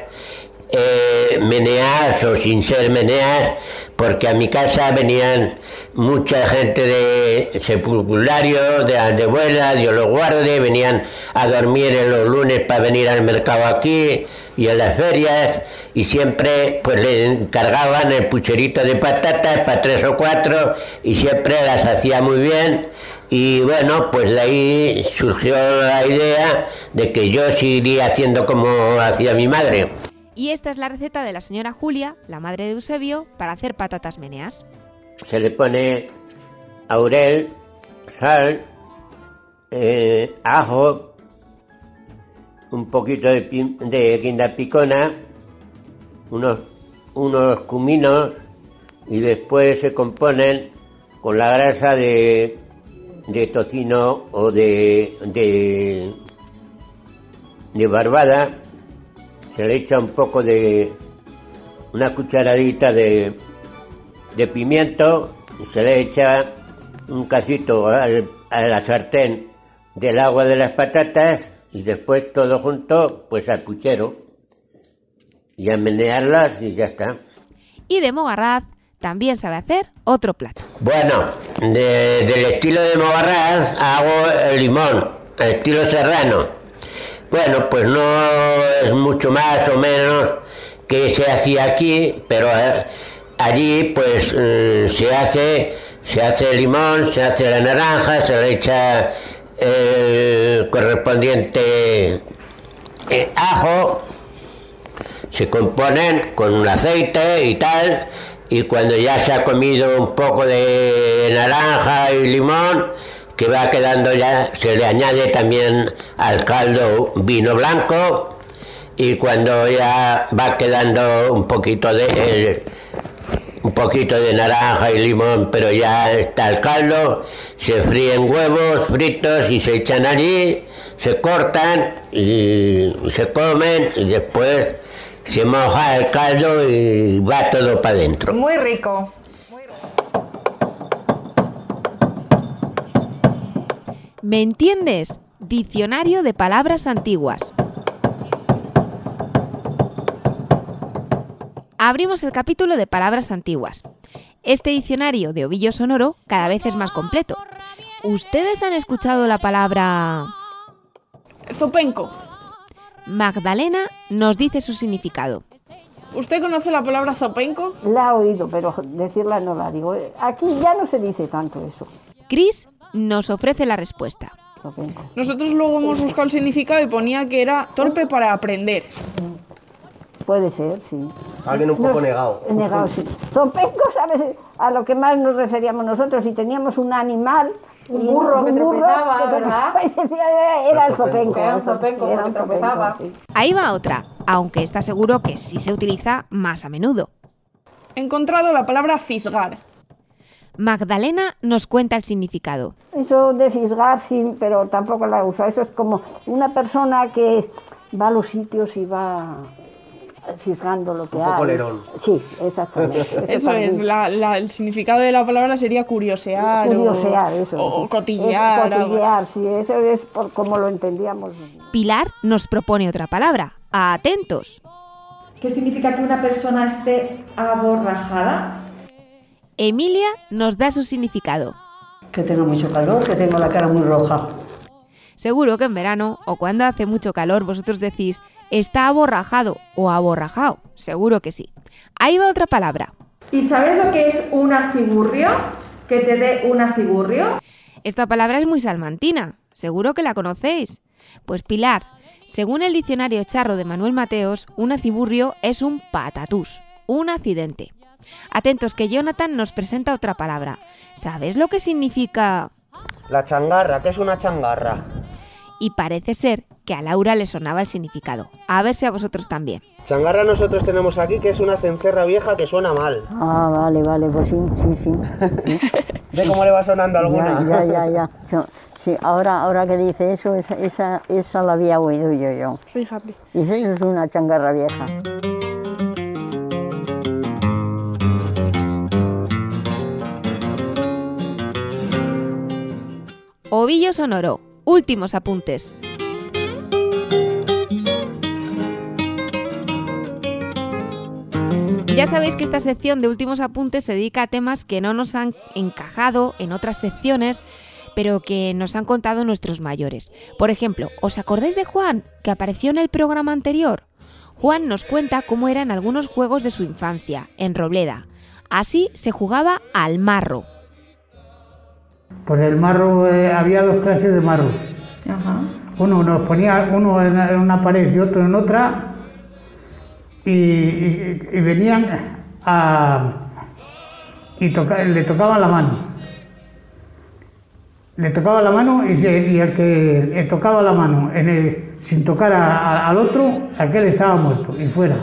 eh, meneadas o sin ser meneadas, porque a mi casa venían mucha gente de sepulculario, de Andebuela, Dios los guarde, venían a dormir en los lunes para venir al mercado aquí y en las ferias y siempre pues le encargaban el pucherito de patatas para tres o cuatro y siempre las hacía muy bien y bueno pues de ahí surgió la idea de que yo seguiría haciendo como hacía mi madre. Y esta es la receta de la señora Julia, la madre de Eusebio, para hacer patatas meneas. Se le pone aurel, sal, eh, ajo, un poquito de, de guinda picona, unos, unos cuminos y después se componen con la grasa de, de tocino o de, de barbada. Se le echa un poco de una cucharadita de, de pimiento se le echa un casito al- a la sartén del agua de las patatas y después todo junto pues al puchero y a menearlas y ya está. Y de Mogarraz también sabe hacer otro plato. Bueno, de- del estilo de Mogarraz hago el limón, el estilo serrano. Bueno, pues no es mucho más o menos que se hacía aquí, pero eh, allí pues eh, se hace se hace limón, se hace la naranja, se le echa el correspondiente eh, ajo, se componen con un aceite y tal, y cuando ya se ha comido un poco de naranja y limón, que va quedando ya, se le añade también al caldo vino blanco, y cuando ya va quedando un poquito de el- un poquito de naranja y limón, pero ya está el caldo, se fríen huevos fritos y se echan allí, se cortan y se comen y después se moja el caldo y va todo para adentro. Muy rico. ¿Me entiendes? Diccionario de palabras antiguas. Abrimos el capítulo de palabras antiguas. Este diccionario de ovillo sonoro cada vez es más completo. ¿Ustedes han escuchado la palabra Zopenco. Magdalena? Nos dice su significado. ¿Usted conoce la palabra zopenco? La he oído, pero decirla no la digo. Aquí ya no se dice tanto eso. Chris nos ofrece la respuesta. Nosotros luego hemos buscado el significado y ponía que era torpe para aprender. Puede ser, sí. Alguien un poco negado. Negado, sí. Zopenco, ¿sabes? A lo que más nos referíamos nosotros. Si teníamos un animal. Un y burro que ¿verdad? Era el zopenco. Era un zopenco, Era un zopenco, tropezaba. sí. Ahí va otra, aunque está seguro que sí se utiliza más a menudo. He encontrado la palabra fisgar. Magdalena nos cuenta el significado. Eso de fisgar, sí, pero tampoco la uso. Eso es como una persona que va a los sitios y va fisgando lo que Un hay. poco lerón. Sí, exactamente. Eso es, mí. la- la- el significado de la palabra sería curiosear, Curiosear, o, eso. o sí. cotillear. Es cotillear, sí, eso es por como lo entendíamos. Pilar nos propone otra palabra. Atentos. ¿Qué significa que una persona esté aborrajada? Emilia nos da su significado. Que tengo mucho calor, que tengo la cara muy roja. Seguro que en verano o cuando hace mucho calor vosotros decís está aborrajado o aborrajado. Seguro que sí. Ahí va otra palabra. ¿Y sabes lo que es un acigurrio? ¿Que te dé un acigurrio? Esta palabra es muy salmantina. Seguro que la conocéis. Pues Pilar, según el diccionario charro de Manuel Mateos, un aciburrio es un patatús, un accidente. Atentos que Jonathan nos presenta otra palabra. ¿Sabes lo que significa? La changarra, ¿qué es una changarra? Y parece ser que a Laura le sonaba el significado. A ver si a vosotros también. Changarra nosotros tenemos aquí que es una cencerra vieja que suena mal. Ah, vale, vale, pues sí, sí, sí. sí. ¿Ve cómo le va sonando alguna? Ya, ya, ya, sí, ahora, ahora que dice eso, esa, esa, esa la había oído yo, yo. Fíjate. Dice, eso es una changarra vieja. Ovillo sonoro. Últimos apuntes. Ya sabéis que esta sección de últimos apuntes se dedica a temas que no nos han encajado en otras secciones, pero que nos han contado nuestros mayores. Por ejemplo, ¿os acordáis de Juan, que apareció en el programa anterior? Juan nos cuenta cómo eran algunos juegos de su infancia, en Robleda. Así se jugaba al marro. Pues el marro, eh, había dos clases de marro. Uno nos ponía uno en en una pared y otro en otra y, y- y venían a... y toca- le tocaban la mano. Le tocaba la mano y, se- y el que le tocaba la mano en el- sin tocar a- a- al otro, aquel estaba muerto y fuera.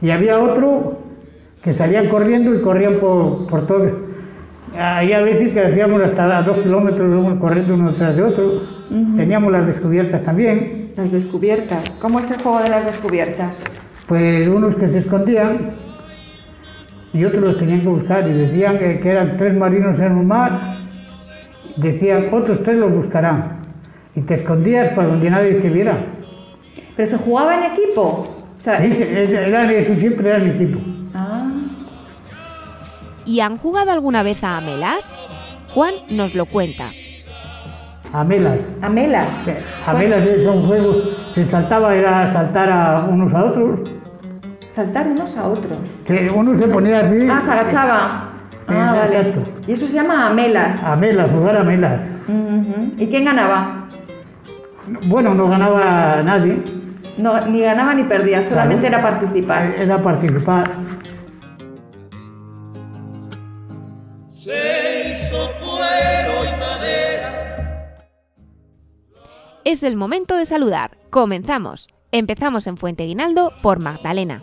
Y había otro que salían corriendo y corrían por, por todo. Había veces que hacíamos hasta dos kilómetros uno corriendo uno tras de otro. Teníamos las descubiertas también. Las descubiertas. ¿Cómo es el juego de las descubiertas? Pues unos que se escondían y otros los tenían que buscar y decían que, que eran tres marinos en un mar. Decían, otros tres los buscarán. Y te escondías para donde nadie te viera. ¿Pero se jugaba en equipo? O sea, Sí, era, eso siempre era el equipo. Ah. ¿Y han jugado alguna vez a Amelas? Juan nos lo cuenta. Amelas. Amelas. Amelas son juegos, se saltaba, era saltar a unos a otros. Saltar unos a otros. Que uno se ponía así. Ah, se agachaba. Sí, ah, vale. exacto. Y eso se llama amelas. A melas, jugar a melas. Ujú. ¿Y quién ganaba? Bueno, no ganaba nadie. No, ni ganaba ni perdía, solamente era participar. Era participar. Es el momento de saludar. Comenzamos. Empezamos en Fuente Guinaldo por Magdalena.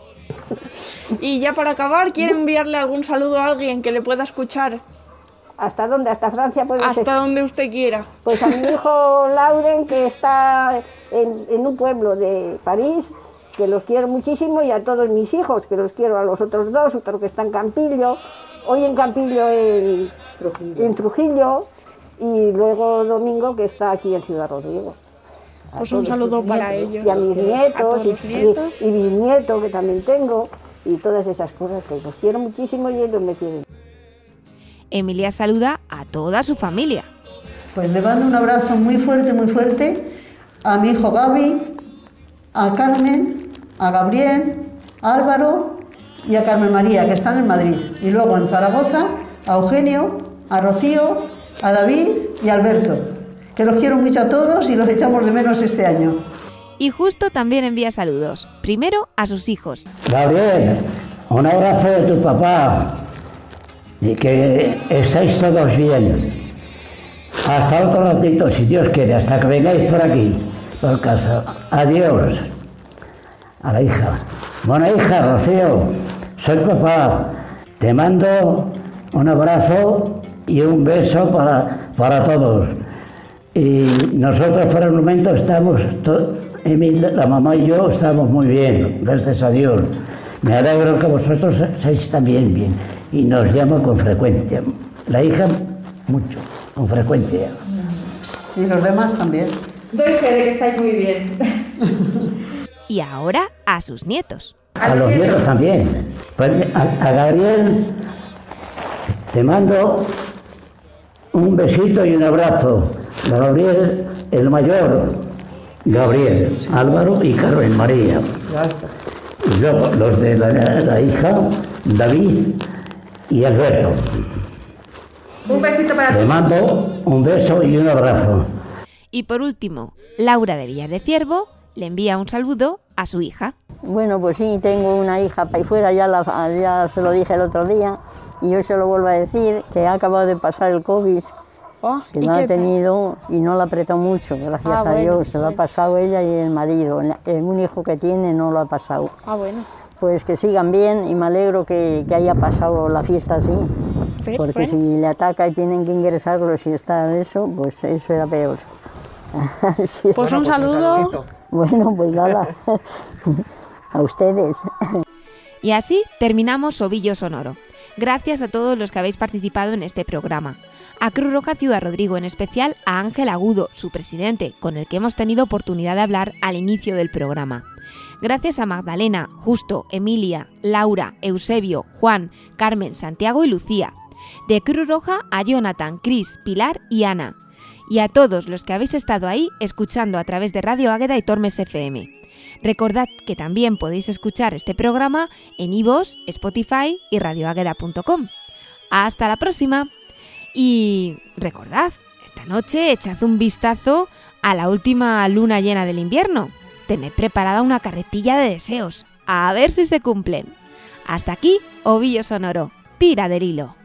Y ya para acabar, ¿quiere enviarle algún saludo a alguien que le pueda escuchar? ¿Hasta dónde? ¿Hasta Francia? Puede Hasta ser? donde usted quiera. Pues a mi hijo Lauren, que está en, en un pueblo de París, que los quiero muchísimo, y a todos mis hijos, que los quiero a los otros dos, otro que está en Campillo, hoy en Campillo en en Trujillo y luego Domingo, que está aquí en Ciudad Rodrigo. A Pues un saludo para nietos, ellos. Y a mis A nietos, todos y, nietos. y, y bisnieto, que también tengo, y todas esas cosas, que los quiero muchísimo y ellos me quieren. Emilia saluda a toda su familia. Pues le mando un abrazo muy fuerte, muy fuerte a mi hijo Gaby, a Carmen, a Gabriel, a Álvaro y a Carmen María, que están en Madrid. Y luego en Zaragoza, a Eugenio, a Rocío, a David y a Alberto, que los quiero mucho a todos y los echamos de menos este año. Y justo también envía saludos. Primero a sus hijos. Gabriel, un abrazo de tu papá y que estéis todos bien. Hasta otro ratito, si Dios quiere, hasta que vengáis por aquí, por casa. Adiós. A la hija. Buena hija, Rocío, soy papá. Te mando un abrazo y un beso para, para todos. Y nosotros por el momento estamos, to- Emil, la mamá y yo estamos muy bien, gracias a Dios. Me alegro que vosotros seáis también bien y nos llama con frecuencia. La hija mucho, con frecuencia. Y los demás también. Doy fe de que estáis muy bien. Y ahora a sus nietos. A los nietos también. Pues a, a Gabriel te mando un besito y un abrazo. Gabriel, el mayor, Gabriel, Álvaro y Carmen María. Y luego los de la, la hija, David y Alberto. Un besito para Le ti. mando un beso y un abrazo. Y por último, Laura de Villar de Ciervo le envía un saludo a su hija. Bueno, pues sí, tengo una hija para ahí fuera, ya, la- ya se lo dije el otro día y hoy se lo vuelvo a decir, que ha acabado de pasar el COVID, Oh, que ¿y no ha tenido y no lo ha apretado mucho, gracias Ah, a bueno, Dios, se lo ha pasado ella y el marido, el un hijo que tiene no lo ha pasado. Ah, bueno. Pues que sigan bien y me alegro que, que haya pasado la fiesta así, porque bueno. si le ataca y tienen que ingresarlo si está de eso, pues eso era peor. Sí. Pues un saludo. Bueno, pues nada, a ustedes. Y así terminamos Ovillo Sonoro. Gracias a todos los que habéis participado en este programa. A Cruz Roja Ciudad Rodrigo, en especial a Ángel Agudo, su presidente, con el que hemos tenido oportunidad de hablar al inicio del programa. Gracias a Magdalena, Justo, Emilia, Laura, Eusebio, Juan, Carmen, Santiago y Lucía. De Cruz Roja a Jonathan, Cris, Pilar y Ana. Y a todos los que habéis estado ahí escuchando a través de Radio Águeda y Tormes FM. Recordad que también podéis escuchar este programa en iVoox, Spotify y radioagueda.com. Hasta la próxima. Y recordad, esta noche echad un vistazo a la última luna llena del invierno. Tened preparada una carretilla de deseos. A ver si se cumplen. Hasta aquí, Ovillo Sonoro. Tira del hilo.